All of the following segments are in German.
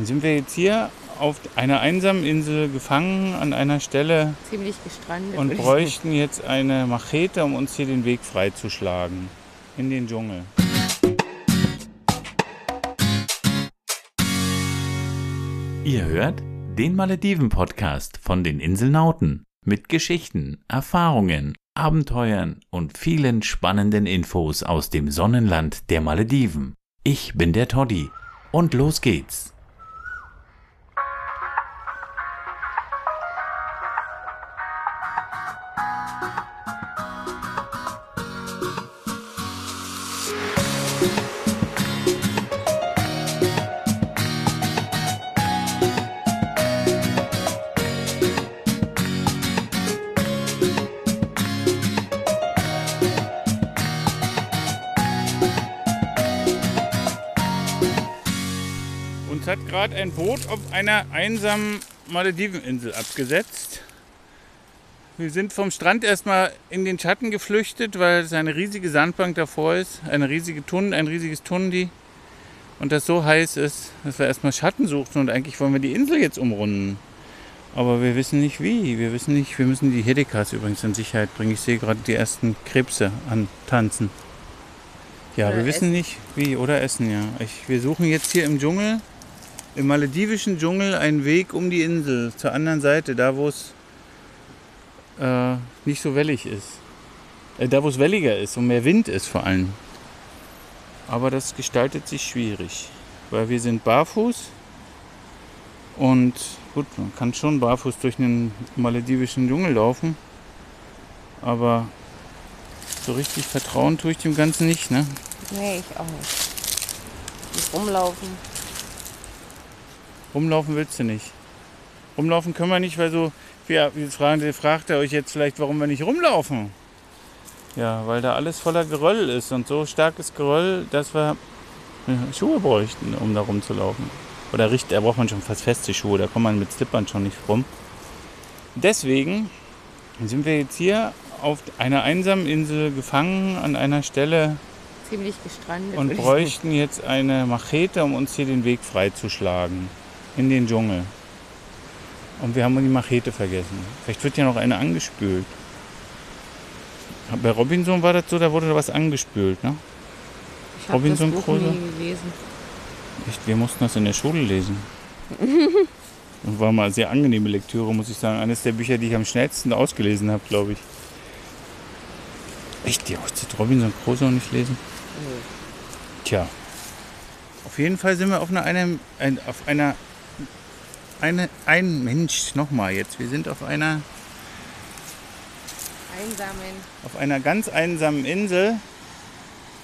Dann sind wir jetzt hier auf einer einsamen Insel gefangen an einer Stelle Ziemlich gestrandet. und bräuchten jetzt eine Machete, um uns hier den Weg freizuschlagen in den Dschungel. Ihr hört den Malediven-Podcast von den Inselnauten mit Geschichten, Erfahrungen, Abenteuern und vielen spannenden Infos aus dem Sonnenland der Malediven. Ich bin der Toddy und los geht's. Gerade ein Boot auf einer einsamen Malediveninsel abgesetzt. Wir sind vom Strand erstmal in den Schatten geflüchtet, weil es eine riesige Sandbank davor ist, eine riesige Tun, ein riesiges Tundi. Und das so heiß ist, dass wir erstmal Schatten suchten und eigentlich wollen wir die Insel jetzt umrunden. Aber wir wissen nicht wie. Wir wissen nicht, wir müssen die Hedekas übrigens in Sicherheit bringen. Ich sehe gerade die ersten Krebse antanzen. Ja, Oder wir wissen essen. nicht wie. Oder essen, ja. Ich, wir suchen jetzt hier im Dschungel im maledivischen Dschungel einen Weg um die Insel zur anderen Seite, da wo es äh, nicht so wellig ist. Äh, da wo es welliger ist und mehr Wind ist vor allem. Aber das gestaltet sich schwierig, weil wir sind barfuß und gut, man kann schon barfuß durch den maledivischen Dschungel laufen, aber so richtig vertrauen tue ich dem Ganzen nicht, ne? Nee, ich auch nicht. Nicht rumlaufen. Rumlaufen willst du nicht. Rumlaufen können wir nicht, weil so, ja, jetzt fragen, fragt er euch jetzt vielleicht, warum wir nicht rumlaufen. Ja, weil da alles voller Geröll ist und so starkes Geröll, dass wir äh, Schuhe bräuchten, um da rumzulaufen. Oder richtig, da braucht man schon fast feste Schuhe, da kommt man mit Slippern schon nicht rum. Deswegen sind wir jetzt hier auf einer einsamen Insel gefangen an einer Stelle Ziemlich gestrandet. und bräuchten jetzt eine Machete, um uns hier den Weg freizuschlagen in den Dschungel. Und wir haben die Machete vergessen. Vielleicht wird ja noch eine angespült. Bei Robinson war das so, da wurde da was angespült, ne? Ich habe das Robinson Buch Crusoe? nie gelesen. Echt, wir mussten das in der Schule lesen. Und war mal eine sehr angenehme Lektüre, muss ich sagen. Eines der Bücher, die ich am schnellsten ausgelesen habe, glaube ich. Echt, die Hochzeit Robinson Crusoe nicht lesen? Tja. Auf jeden Fall sind wir auf einer, auf einer, eine, ein Mensch, nochmal jetzt. Wir sind auf einer, Einsamen. auf einer ganz einsamen Insel,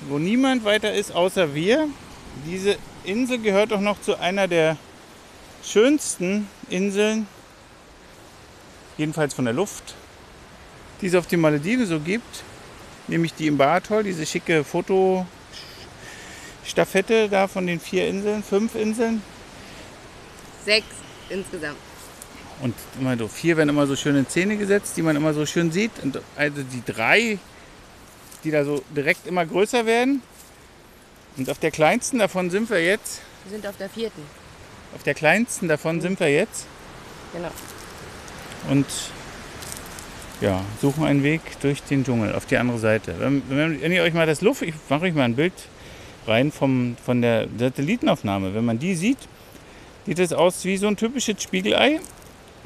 wo niemand weiter ist außer wir. Diese Insel gehört auch noch zu einer der schönsten Inseln, jedenfalls von der Luft, die es auf den Malediven so gibt. Nämlich die im Atoll, diese schicke Fotostaffette da von den vier Inseln, fünf Inseln. Sechs insgesamt. Und immer so vier werden immer so schön in Szene gesetzt, die man immer so schön sieht. Und also die drei, die da so direkt immer größer werden. Und auf der kleinsten davon sind wir jetzt. Wir sind auf der vierten. Auf der kleinsten davon sind wir jetzt. Genau. Und ja, suchen einen Weg durch den Dschungel auf die andere Seite. Wenn, wenn, wenn ihr euch mal das Luft, ich mache euch mal ein Bild rein vom, von der Satellitenaufnahme. Wenn man die sieht, sieht es aus wie so ein typisches Spiegelei.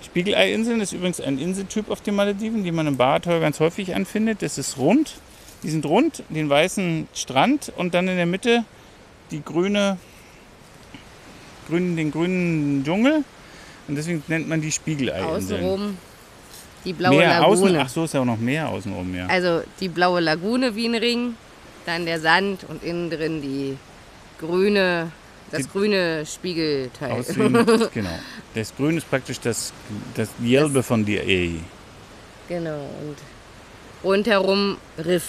Spiegelei-Inseln ist übrigens ein Inseltyp auf den Malediven, die man im Baatol ganz häufig anfindet. Das ist rund. Die sind rund, den weißen Strand und dann in der Mitte die grüne, grünen, den grünen Dschungel. Und deswegen nennt man die Spiegelei-Inseln. Außenrum die blaue Meer außen, Lagune. ach so, ist ja auch noch Meer außenrum, ja. Also die blaue Lagune wie ein Ring, dann der Sand und innen drin die grüne, das grüne Spiegelteil. Aussehen, genau. Das Grün ist praktisch das, das Gelbe von der E. genau. Und rundherum Riff.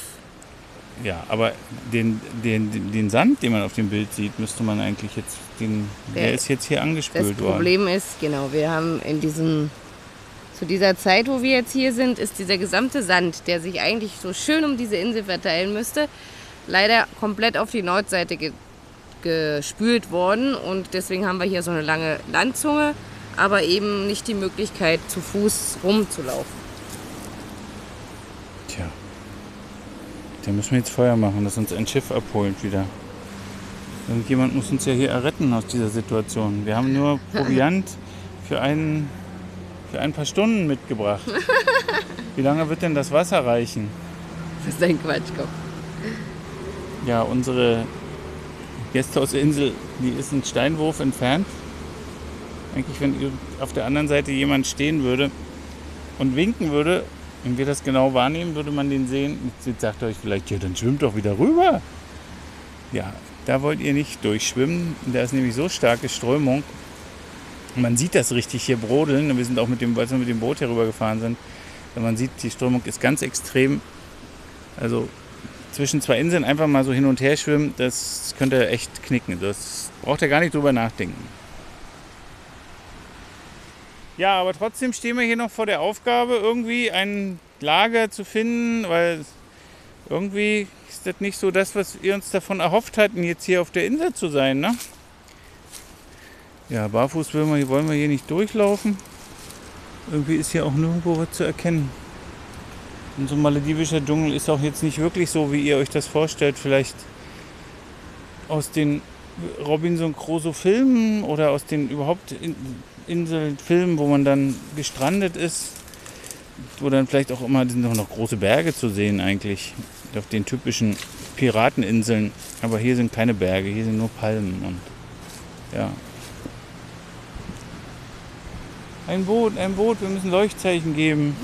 Ja, aber den, den, den Sand, den man auf dem Bild sieht, müsste man eigentlich jetzt, den, der, Der- ist jetzt hier Das angespült worden. Problem ist, genau, wir haben in diesem, zu dieser Zeit, wo wir jetzt hier sind, ist dieser gesamte Sand, der sich eigentlich so schön um diese Insel verteilen müsste, leider komplett auf die Nordseite gespült worden und deswegen haben wir hier so eine lange Landzunge, aber eben nicht die Möglichkeit, zu Fuß rumzulaufen. Tja. Da müssen wir jetzt Feuer machen, dass uns ein Schiff abholt wieder. Irgendjemand muss uns ja hier erretten aus dieser Situation. Wir haben nur Proviant für, einen, für ein paar Stunden mitgebracht. Wie lange wird denn das Wasser reichen? Das ist ein Quatschkopf. Ja, unsere Gästehausinsel, die ist ein Steinwurf entfernt. Eigentlich, wenn auf der anderen Seite jemand stehen würde und winken würde, wenn wir das genau wahrnehmen, würde man den sehen. Jetzt sagt ihr euch vielleicht, ja, dann schwimmt doch wieder rüber. Ja, da wollt ihr nicht durchschwimmen. Da ist nämlich so starke Strömung. Man sieht das richtig hier brodeln. Wir sind auch mit dem, als wir mit dem Boot hier rüber gefahren sind. Man sieht, die Strömung ist ganz extrem. Also zwischen zwei Inseln einfach mal so hin und her schwimmen, das könnte echt knicken. Das braucht ihr gar nicht drüber nachdenken. Ja, aber trotzdem stehen wir hier noch vor der Aufgabe, irgendwie ein Lager zu finden, weil irgendwie ist das nicht so das, was wir uns davon erhofft hatten, jetzt hier auf der Insel zu sein. Ne? Ja, barfuß wollen wir hier nicht durchlaufen. Irgendwie ist hier auch nirgendwo was zu erkennen. Und so ein maledivischer Dschungel ist auch jetzt nicht wirklich so, wie ihr euch das vorstellt. Vielleicht aus den Robinson Crusoe Filmen oder aus den überhaupt Inselfilmen, wo man dann gestrandet ist, wo dann vielleicht auch immer sind noch große Berge zu sehen eigentlich auf den typischen Pirateninseln. Aber hier sind keine Berge, hier sind nur Palmen und ja. Ein Boot, ein Boot, wir müssen Leuchtzeichen geben.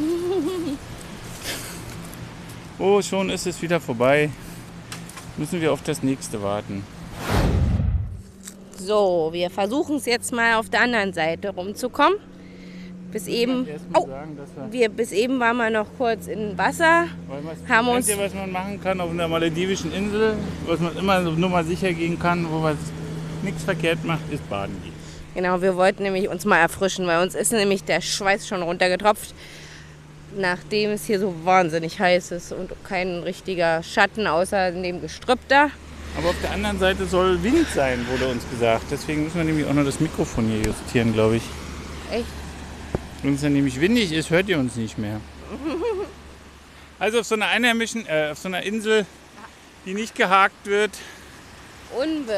Oh, schon ist es wieder vorbei. Müssen wir auf das nächste warten. So, wir versuchen es jetzt mal auf der anderen Seite rumzukommen. Bis eben, oh, sagen, wir, bis eben waren wir noch kurz im Wasser. haben uns ihr, was man machen kann auf einer maledivischen Insel, was man immer nur mal sicher gehen kann, wo man nichts verkehrt macht, ist baden gehen. Genau, wir wollten nämlich uns mal erfrischen, weil uns ist nämlich der Schweiß schon runtergetropft nachdem es hier so wahnsinnig heiß ist und kein richtiger Schatten außer dem Gestrüpp da. Aber auf der anderen Seite soll Wind sein, wurde uns gesagt. Deswegen müssen wir nämlich auch noch das Mikrofon hier justieren, glaube ich. Echt? Wenn es dann nämlich windig ist, hört ihr uns nicht mehr. also auf so einer einheimischen, äh, auf so einer Insel, die nicht gehakt wird. Unbewohnte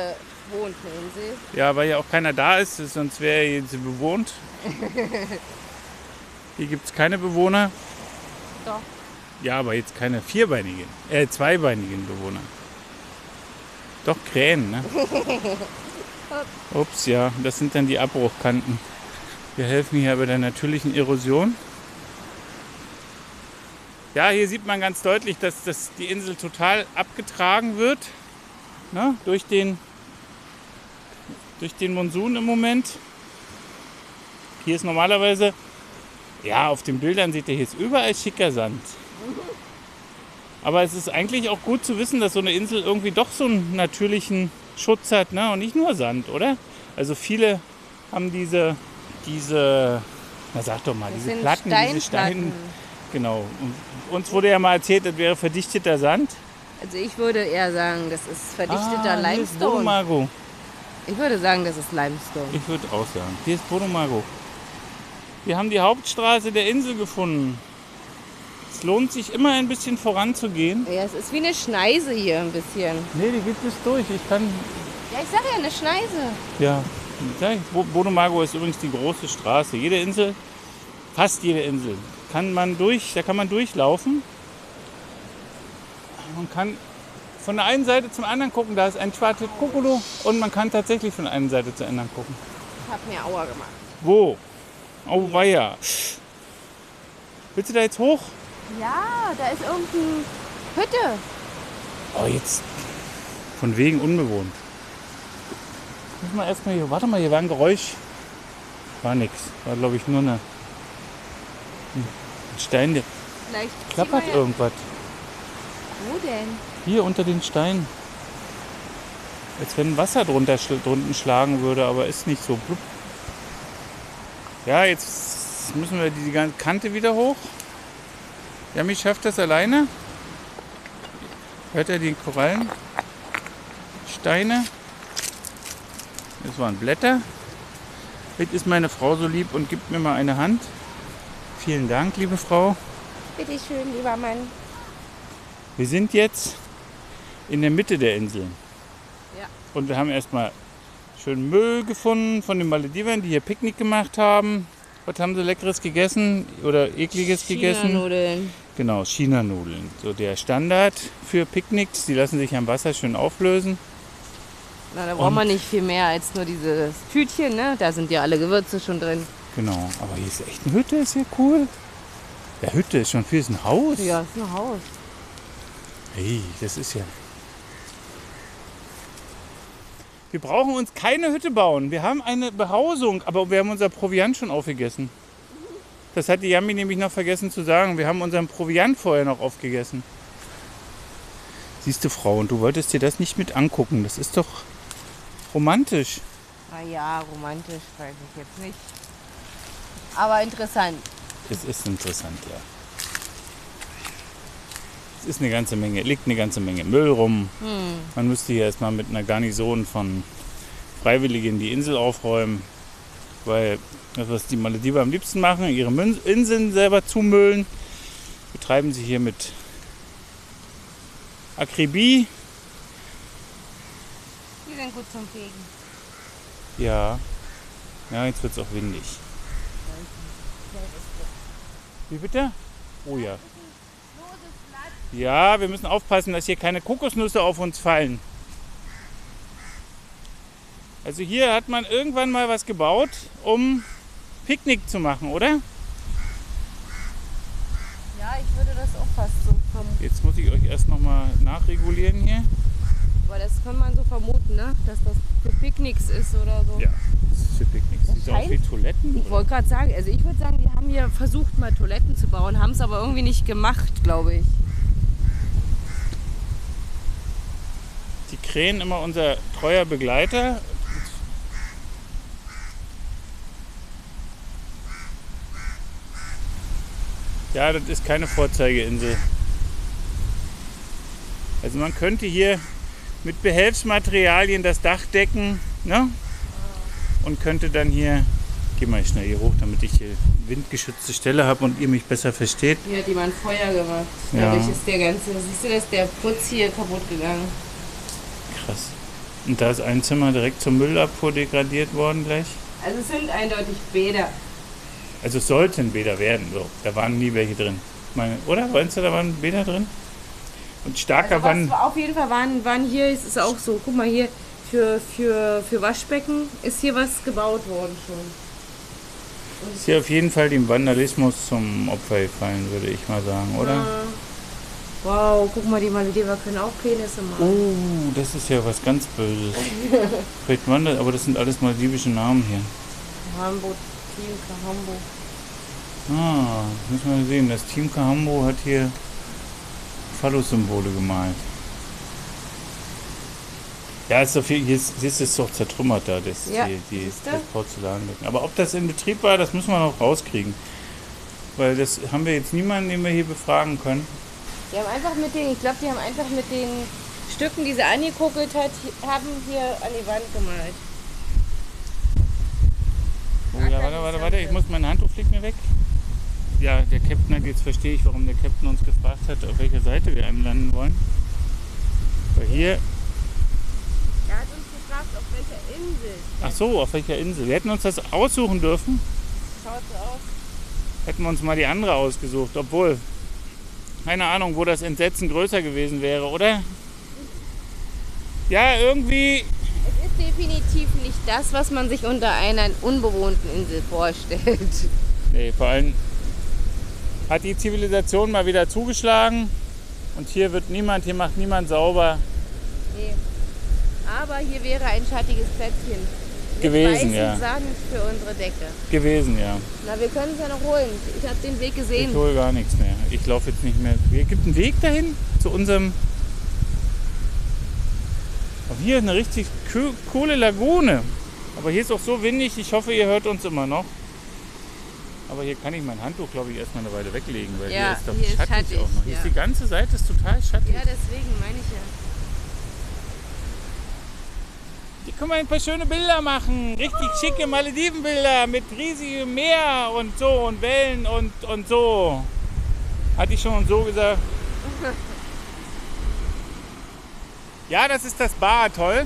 Insel. Ja, weil ja auch keiner da ist, sonst wäre sie bewohnt. Hier gibt es keine Bewohner. Doch. Ja, aber jetzt keine vierbeinigen, äh, zweibeinigen Bewohner. Doch Krähen, ne? Ups, ja, das sind dann die Abbruchkanten. Wir helfen hier bei der natürlichen Erosion. Ja, hier sieht man ganz deutlich, dass das, die Insel total abgetragen wird ne, durch, den, durch den Monsun im Moment. Hier ist normalerweise ja, auf den Bildern seht ihr, hier ist überall schicker Sand. Aber es ist eigentlich auch gut zu wissen, dass so eine Insel irgendwie doch so einen natürlichen Schutz hat ne? und nicht nur Sand, oder? Also viele haben diese, diese, na sag doch mal, das diese Platten, diese Steine. Genau. Und uns wurde ja mal erzählt, das wäre verdichteter Sand. Also ich würde eher sagen, das ist verdichteter ah, Limestone. Ist ich würde sagen, das ist Limestone. Ich würde auch sagen. Hier ist Bodomago. Wir haben die Hauptstraße der Insel gefunden. Es lohnt sich immer ein bisschen voranzugehen. Ja, es ist wie eine Schneise hier ein bisschen. Nee, die geht bis durch. Ich kann. Ja, ich sag ja, eine Schneise. Ja. Bodomago ist übrigens die große Straße. Jede Insel, fast jede Insel, kann man durch, da kann man durchlaufen. Man kann von der einen Seite zum anderen gucken. Da ist ein schwarzes Kokolo und man kann tatsächlich von der einen Seite zur anderen gucken. Ich habe mir Aua gemacht. Wo? Oh weia. Willst du da jetzt hoch? Ja, da ist irgendeine Hütte. Oh, jetzt. Von wegen unbewohnt. Muss mal erstmal hier. Warte mal, hier war ein Geräusch. War nix. War glaube ich nur eine. Ein Stein, der Vielleicht klappert irgendwas. Wo denn? Hier unter den Steinen. Als wenn Wasser drunter drunten schlagen würde, aber ist nicht so. Blub. Ja, jetzt müssen wir die ganze Kante wieder hoch. Jami schafft das alleine. Hört er die Korallen? Steine? Das waren Blätter. Jetzt ist meine Frau so lieb und gibt mir mal eine Hand. Vielen Dank, liebe Frau. Bitte schön, lieber Mann. Wir sind jetzt in der Mitte der Insel. Ja. Und wir haben erstmal schön Müll gefunden von den Maledivern, die hier Picknick gemacht haben. Was haben sie leckeres gegessen oder ekliges gegessen? China-Nudeln. Genau, China-Nudeln. So der Standard für Picknicks. Die lassen sich am Wasser schön auflösen. Na, da braucht man nicht viel mehr als nur dieses Tütchen, ne? Da sind ja alle Gewürze schon drin. Genau. Aber hier ist echt eine Hütte, ist ja cool. Ja, Hütte ist schon viel, ist ein Haus. Ja, ist ein Haus. Hey, das ist ja. Wir brauchen uns keine Hütte bauen. Wir haben eine Behausung, aber wir haben unser Proviant schon aufgegessen. Das hat die Yami nämlich noch vergessen zu sagen. Wir haben unseren Proviant vorher noch aufgegessen. Siehst du, Frau, und du wolltest dir das nicht mit angucken. Das ist doch romantisch. Na ja, romantisch weiß ich jetzt nicht. Aber interessant. Es ist interessant, ja. Es ist eine ganze Menge, liegt eine ganze Menge Müll rum. Man müsste hier erstmal mit einer Garnison von Freiwilligen die Insel aufräumen, weil das, was die Malediver am liebsten machen, ihre Inseln selber zumüllen, betreiben sie hier mit Akribie. Die sind gut zum Fegen. Ja, ja, jetzt wird es auch windig. Wie bitte? Oh ja. Ja, wir müssen aufpassen, dass hier keine Kokosnüsse auf uns fallen. Also hier hat man irgendwann mal was gebaut, um Picknick zu machen, oder? Ja, ich würde das auch fast so vermuten. Jetzt muss ich euch erst nochmal nachregulieren hier. Aber das kann man so vermuten, ne? Dass das für Picknicks ist oder so. Ja, das ist für Picknicks. Das Sieht aus wie Toiletten. Ich wollte gerade sagen, also ich würde sagen, die haben hier versucht mal Toiletten zu bauen, haben es aber irgendwie nicht gemacht, glaube ich. Die Krähen immer unser treuer Begleiter. Ja, das ist keine Vorzeigeinsel. Also man könnte hier mit Behelfsmaterialien das Dach decken ne? und könnte dann hier, geh mal schnell hier hoch, damit ich hier windgeschützte Stelle habe und ihr mich besser versteht. Hier hat jemand Feuer gemacht. Ja. Dadurch ist der ganze, siehst du, dass der Putz hier kaputt gegangen. Krass. Und da ist ein Zimmer direkt zur Müllabfuhr degradiert worden gleich. Also es sind eindeutig Bäder. Also es sollten Bäder werden. So. Da waren nie welche drin. Meine, oder? Meinst du, da waren Bäder drin? Und starker Also Wann. auf jeden Fall waren, waren hier, es ist auch so, guck mal hier, für, für, für Waschbecken ist hier was gebaut worden schon. Ist hier auf jeden Fall dem Vandalismus zum Opfer gefallen, würde ich mal sagen, oder? Ja. Wow, guck mal, die Malediver können auch Penisse machen. Oh, das ist ja was ganz Böses. Vielleicht waren das, aber das sind alles maldivische Namen hier. Hamburg, Team Hamburg. Ah, müssen wir mal sehen. Das Team Kahambo hat hier Phallus-Symbole gemalt. Ja, ist so viel, hier ist, hier ist es doch zertrümmert da, das, Ja, die, die, das Porzellanbecken. Aber ob das in Betrieb war, das müssen wir noch rauskriegen. Weil das haben wir jetzt niemanden, den wir hier befragen können. Die haben einfach mit den, ich glaube, die haben einfach mit den Stücken, die sie angekuckelt hat, haben hier an die Wand gemalt. Oh ja, warte, warte, warte, ich muss, mein Handtuch fliegt mir weg. Ja, der Captain hat, jetzt verstehe ich, warum der Captain uns gefragt hat, auf welcher Seite wir anlanden wollen. Weil hier, Er hat uns gefragt, auf welcher Insel. ach so, auf welcher Insel. Wir hätten uns das aussuchen dürfen. Schaut so aus. Hätten wir uns mal die andere ausgesucht, obwohl, keine Ahnung, wo das Entsetzen größer gewesen wäre, oder? Ja, irgendwie, Es ist definitiv nicht das, was man sich unter einer unbewohnten Insel vorstellt. nee, vor allem hat die Zivilisation mal wieder zugeschlagen und hier wird niemand, hier macht niemand sauber Nee. Aber hier wäre ein schattiges Plätzchen. Gewesen, ja. Sand für unsere Decke. gewesen, ja. Na, wir können es ja noch holen. Ich habe den Weg Ich gesehen. hole gar nichts mehr. Ich laufe jetzt nicht mehr. Hier gibt einen Weg dahin zu unserem. Oh, hier eine richtig coole Lagune. Aber hier ist auch so windig. Ich hoffe, ihr hört uns immer noch. Aber hier kann ich mein Handtuch, glaube ich, erstmal eine Weile weglegen, weil Ja, hier ist doch hier ist schattig, schattig, auch noch. Hier ja. ist die ganze Seite ist total schattig. Ja, deswegen meine ich ja. Hier können wir ein paar schöne Bilder machen. Richtig schicke Maledivenbilder mit riesigem Meer und so und Wellen und, und so. Hatte ich schon so gesagt. Ja, das ist das Bar, toll.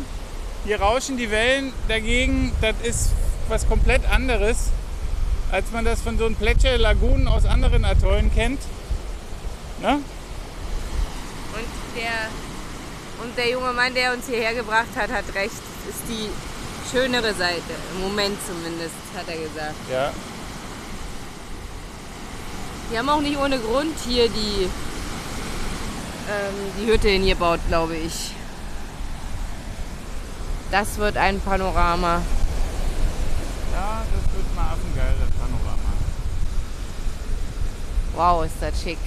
Hier rauschen die Wellen dagegen. Das ist was komplett anderes, als man das von so einem Plätscher Lagunen aus anderen Atollen kennt. Ne? Und der, und der junge Mann, der uns hierher gebracht hat, hat recht. Ist die schönere Seite. Im Moment zumindest, hat er gesagt. Ja. Die haben auch nicht ohne Grund hier die, ähm, die Hütte hingebaut, glaube ich. Das wird ein Panorama. Ja, das wird mal affengeil, das Panorama. Wow, ist das schick.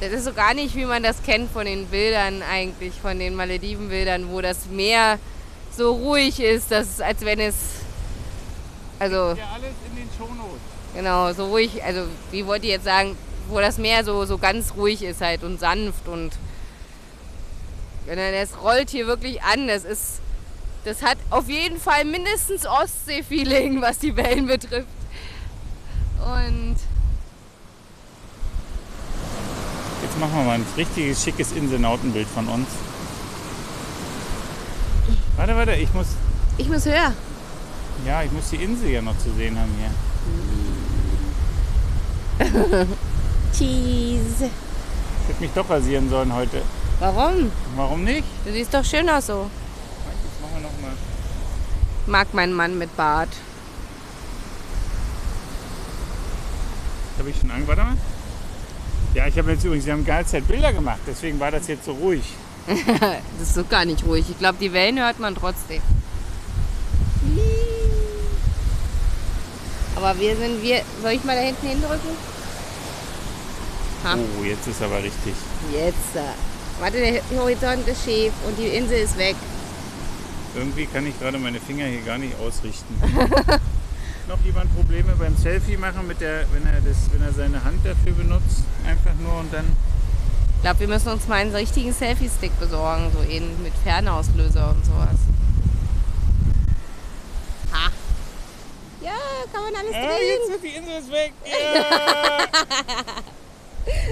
Das ist so gar nicht, wie man das kennt von den Bildern eigentlich, von den Maledivenbildern, wo das Meer so ruhig ist, dass, als wenn es. Also, Ja, alles in den Shownotes. genau, so ruhig, also, wie wollt ihr jetzt sagen, wo das Meer so, so ganz ruhig ist halt und sanft und. Das rollt hier wirklich an. Das ist. Das hat auf jeden Fall mindestens Ostsee-Feeling, was die Wellen betrifft. Und Jetzt machen wir mal ein richtiges schickes Inselnautenbild von uns. Warte, warte, ich muss. ich muss höher. Ja, ich muss die Insel ja noch zu sehen haben hier. Cheese. Ich hätte mich doch rasieren sollen heute. Warum? Warum nicht? Du siehst doch schön aus so. Jetzt machen wir noch mal. Mag mein Mann mit Bart. Habe ich schon Angst? Warte mal. Ja, ich habe jetzt übrigens, wir haben geile Zeit Bilder gemacht, deswegen war das jetzt so ruhig. Das ist so gar nicht ruhig. Ich glaube, die Wellen hört man trotzdem. Aber wir sind wir. Soll ich mal da hinten hindrücken? Ha. Oh, jetzt ist aber richtig. Jetzt. äh, Warte, der Horizont ist schief und die Insel ist weg. Irgendwie kann ich gerade meine Finger hier gar nicht ausrichten. noch jemand Probleme beim Selfie machen, mit der, wenn, er das, wenn er seine Hand dafür benutzt? Einfach nur und dann. Ich glaube, wir müssen uns mal einen richtigen Selfie-Stick besorgen, so eben mit Fernauslöser und sowas. Ha. Ja, kann man alles Ah, drehen. jetzt wird die Insel ist weg. Ja.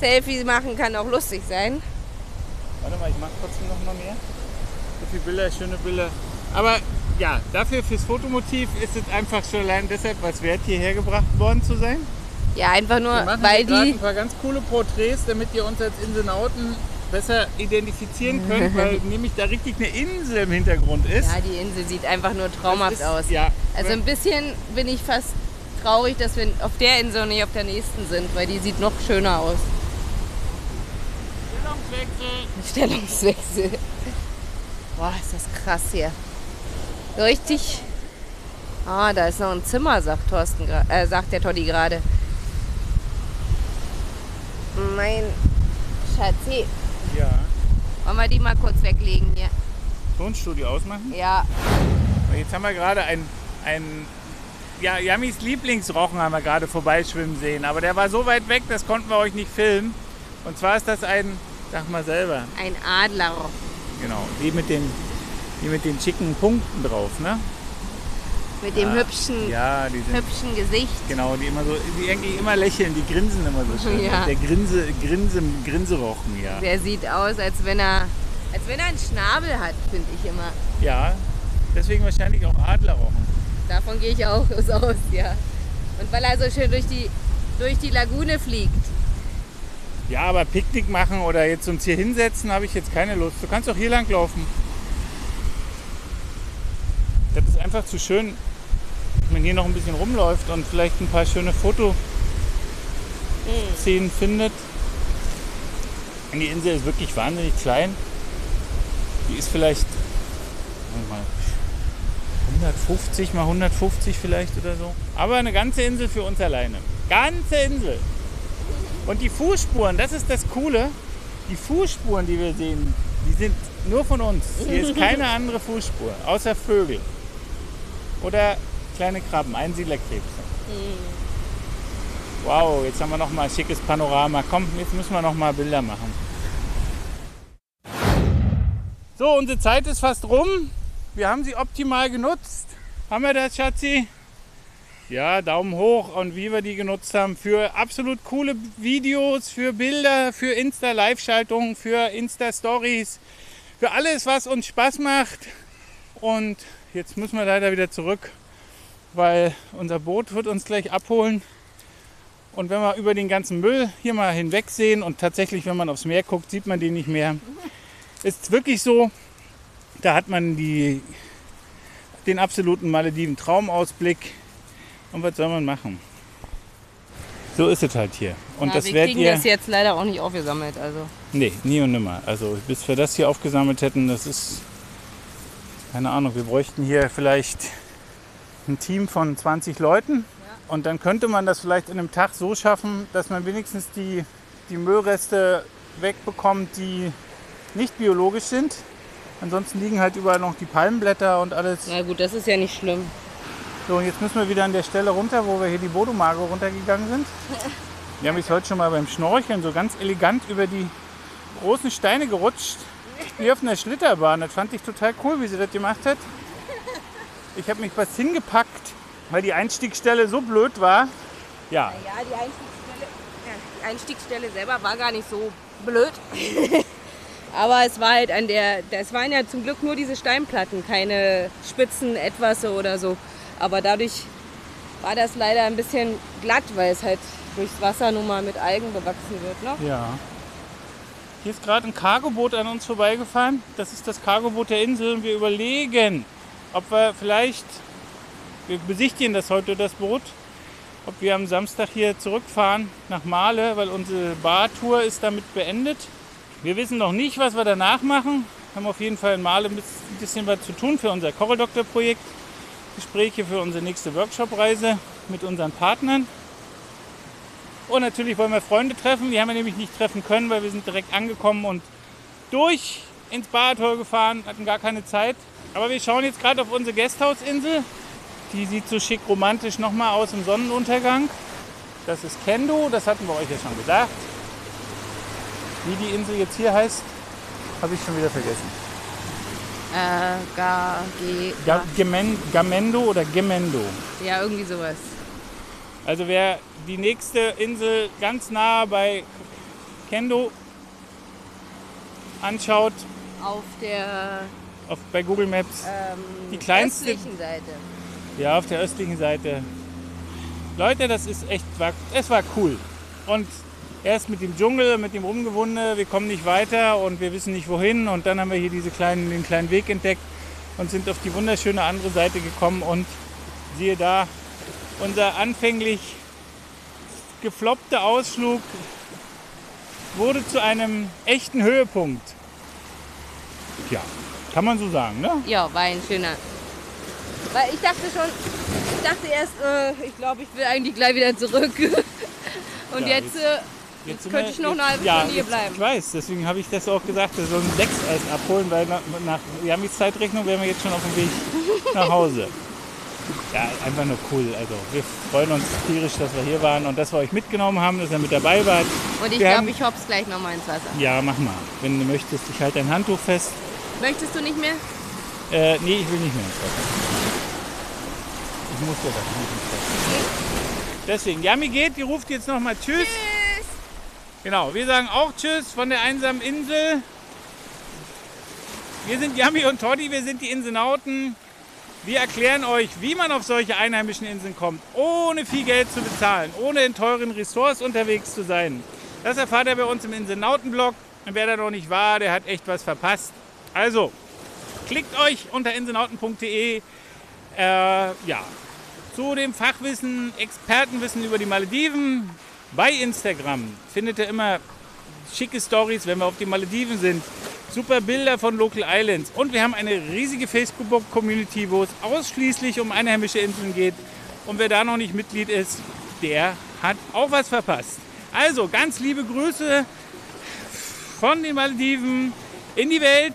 Selfie machen kann auch lustig sein. Warte mal, ich mache trotzdem noch mal mehr. So viele Bilder, schöne Bilder. Aber ja, dafür fürs Fotomotiv ist es einfach schon allein deshalb was wert, hierher gebracht worden zu sein. Ja, einfach nur, Wir machen weil die. ein paar ganz coole Porträts, damit ihr uns als Inselnauten besser identifizieren könnt, weil nämlich da richtig eine Insel im Hintergrund ist. Ja, die Insel sieht einfach nur traumhaft ist- aus. Ja, Also ein bisschen bin ich fast traurig, dass wir auf der Insel und nicht auf der nächsten sind, weil die sieht noch schöner aus. Stellungswechsel. Stellungswechsel. Boah, ist das krass hier. So richtig. Ah, da ist noch ein Zimmer, sagt Thorsten, äh, sagt der Toddy gerade. Mein Schatzi. Ja. Wollen wir die mal kurz weglegen hier? Tonstudio ausmachen. Ja. Jetzt haben wir gerade ein, ein ja, Yamis Lieblingsrochen haben wir gerade vorbeischwimmen sehen. Aber der war so weit weg, das konnten wir euch nicht filmen. Und zwar ist das ein, sag mal selber, Ein Adler. genau, die mit den, die mit den schicken Punkten drauf, ne? Mit dem Ja. hübschen, Ja, die sind, hübschen Gesicht. genau, die immer so, die irgendwie immer lächeln, die grinsen immer so schön. Ja. Der Grinse, Grinse, Grinserochen, ja. Der sieht aus, als wenn er, als wenn er einen Schnabel hat, finde ich immer. Ja, deswegen wahrscheinlich auch Adlerrochen. Davon gehe ich auch aus, ja. Und weil er so schön durch die, durch die Lagune fliegt. Ja, aber Picknick machen oder jetzt uns hier hinsetzen, habe ich jetzt keine Lust. Du kannst doch hier lang laufen. Das ist einfach zu schön, hier noch ein bisschen rumläuft und vielleicht ein paar schöne Fotoszenen findet. Und die Insel ist wirklich wahnsinnig klein. Die ist vielleicht mal, 150 mal 150 vielleicht oder so. Aber eine ganze Insel für uns alleine. Ganze Insel. Und die Fußspuren, das ist das Coole. Die Fußspuren, die wir sehen, die sind nur von uns. Hier ist keine andere Fußspur, außer Vögel. Oder kleine Krabben, Einsiedlerkrebse. Wow, jetzt haben wir noch mal ein schickes Panorama. Komm, jetzt müssen wir noch mal Bilder machen. So, unsere Zeit ist fast rum. Wir haben sie optimal genutzt. Haben wir das, Schatzi? Ja, Daumen hoch und wie wir die genutzt haben für absolut coole Videos, für Bilder, für Insta-Live-Schaltungen, für Insta-Stories, für alles, was uns Spaß macht. Und jetzt müssen wir leider wieder zurück, weil unser Boot wird uns gleich abholen. Und wenn wir über den ganzen Müll hier mal hinwegsehen und tatsächlich, wenn man aufs Meer guckt, sieht man den nicht mehr. Ist wirklich so, da hat man die, den absoluten Malediven Traumausblick. Und was soll man machen? So ist es halt hier. Und ja, das wir kriegen ihr. das jetzt leider auch nicht aufgesammelt. Also. Nee, nie und nimmer. Also bis wir das hier aufgesammelt hätten, das ist. Keine Ahnung, wir bräuchten hier vielleicht ein Team von 20 Leuten. Und dann könnte man das vielleicht in einem Tag so schaffen, dass man wenigstens die, die Müllreste wegbekommt, die nicht biologisch sind. Ansonsten liegen halt überall noch die Palmenblätter und alles. Na gut, das ist ja nicht schlimm. So, und jetzt müssen wir wieder an der Stelle runter, wo wir hier die Bodomage runtergegangen sind. Wir haben mich heute schon mal beim Schnorcheln so ganz elegant über die großen Steine gerutscht. Wie auf einer Schlitterbahn. Das fand ich total cool, wie sie das gemacht hat. Ich habe mich was hingepackt, weil die Einstiegsstelle so blöd war. Ja, Ja, die Einstiegsstelle, die Einstiegsstelle selber war gar nicht so blöd. Aber es war halt an der, es waren ja zum Glück nur diese Steinplatten, keine Spitzen, etwas oder so. Aber dadurch war das leider ein bisschen glatt, weil es halt durchs Wasser nun mal mit Algen bewachsen wird. Ne? ja. Hier ist gerade ein Cargoboot an uns vorbeigefahren. Das ist das Cargoboot der Insel und wir überlegen, ob wir vielleicht, wir besichtigen das heute, das Boot, ob wir am Samstag hier zurückfahren nach Male, weil unsere Bartour ist damit beendet. Wir wissen noch nicht, was wir danach machen. Haben auf jeden Fall in Male ein bisschen was zu tun für unser Choreldoktor-Projekt. Gespräche für unsere nächste Workshop-Reise mit unseren Partnern. Und natürlich wollen wir Freunde treffen. Die haben wir nämlich nicht treffen können, weil wir sind direkt angekommen und durch ins Badtor gefahren, hatten gar keine Zeit. Aber wir schauen jetzt gerade auf unsere Gasthausinsel. Die sieht so schick romantisch nochmal aus im Sonnenuntergang. Das ist Kendo, das hatten wir euch ja schon gesagt. Wie die Insel jetzt hier heißt, habe ich schon wieder vergessen. Äh, ga, ge, Ga Gemen Gamendo oder Gemendo. ja, irgendwie sowas. Also wer die nächste Insel ganz nah bei Kendo anschaut, Auf der auf, bei Google Maps, ähm, Die kleinste- östlichen Seite. ja auf der östlichen Seite. Leute, das ist echt, war, es war cool. Und erst mit dem Dschungel, mit dem Rumgewunde, wir kommen nicht weiter und wir wissen nicht wohin. Und dann haben wir hier diese kleinen, den kleinen Weg entdeckt und sind auf die wunderschöne andere Seite gekommen und siehe da, unser anfänglich gefloppter Ausflug wurde zu einem echten Höhepunkt. Ja, kann man so sagen, ne? Ja, war ein schöner. Weil ich dachte schon, ich dachte erst, äh, ich glaube, ich will eigentlich gleich wieder zurück. Und Ja, jetzt, jetzt- äh, Jetzt könnte ich noch eine halbe ja, Stunde hier jetzt- bleiben. Ich weiß, deswegen habe ich das auch gesagt, wir sollen sechs erst abholen, weil nach, nach Jamis Zeitrechnung wären wir jetzt schon auf dem Weg nach Hause. Ja, einfach nur cool. Also wir freuen uns tierisch, dass wir hier waren und dass wir euch mitgenommen haben, dass ihr mit dabei wart. und ich glaube, ich hops gleich noch mal ins Wasser. Ja, mach mal. Wenn du möchtest, ich halte dein Handtuch fest. Möchtest du nicht mehr? Äh, nee, ich will nicht mehr ins Wasser. Ich muss ja das nicht ins Wasser. Deswegen, Jami geht, die ruft jetzt nochmal Tschüss. Tschüss. Genau, wir sagen auch Tschüss von der einsamen Insel. Wir sind Yami und Toddy, wir sind die Inselnauten. Wir erklären euch, wie man auf solche einheimischen Inseln kommt, ohne viel Geld zu bezahlen, ohne in teuren Ressorts unterwegs zu sein. Das erfahrt ihr bei uns im Inselnautenblog. Und wer da noch nicht war, der hat echt was verpasst. Also, klickt euch unter inselnauten.de äh, ja, zu dem Fachwissen, Expertenwissen über die Malediven bei Instagram. Findet ihr immer schicke Stories, wenn wir auf die Malediven sind. Super Bilder von Local Islands. Und wir haben eine riesige Facebook-Community, wo es ausschließlich um einheimische Inseln geht. Und wer da noch nicht Mitglied ist, der hat auch was verpasst. Also ganz liebe Grüße von den Malediven in die Welt.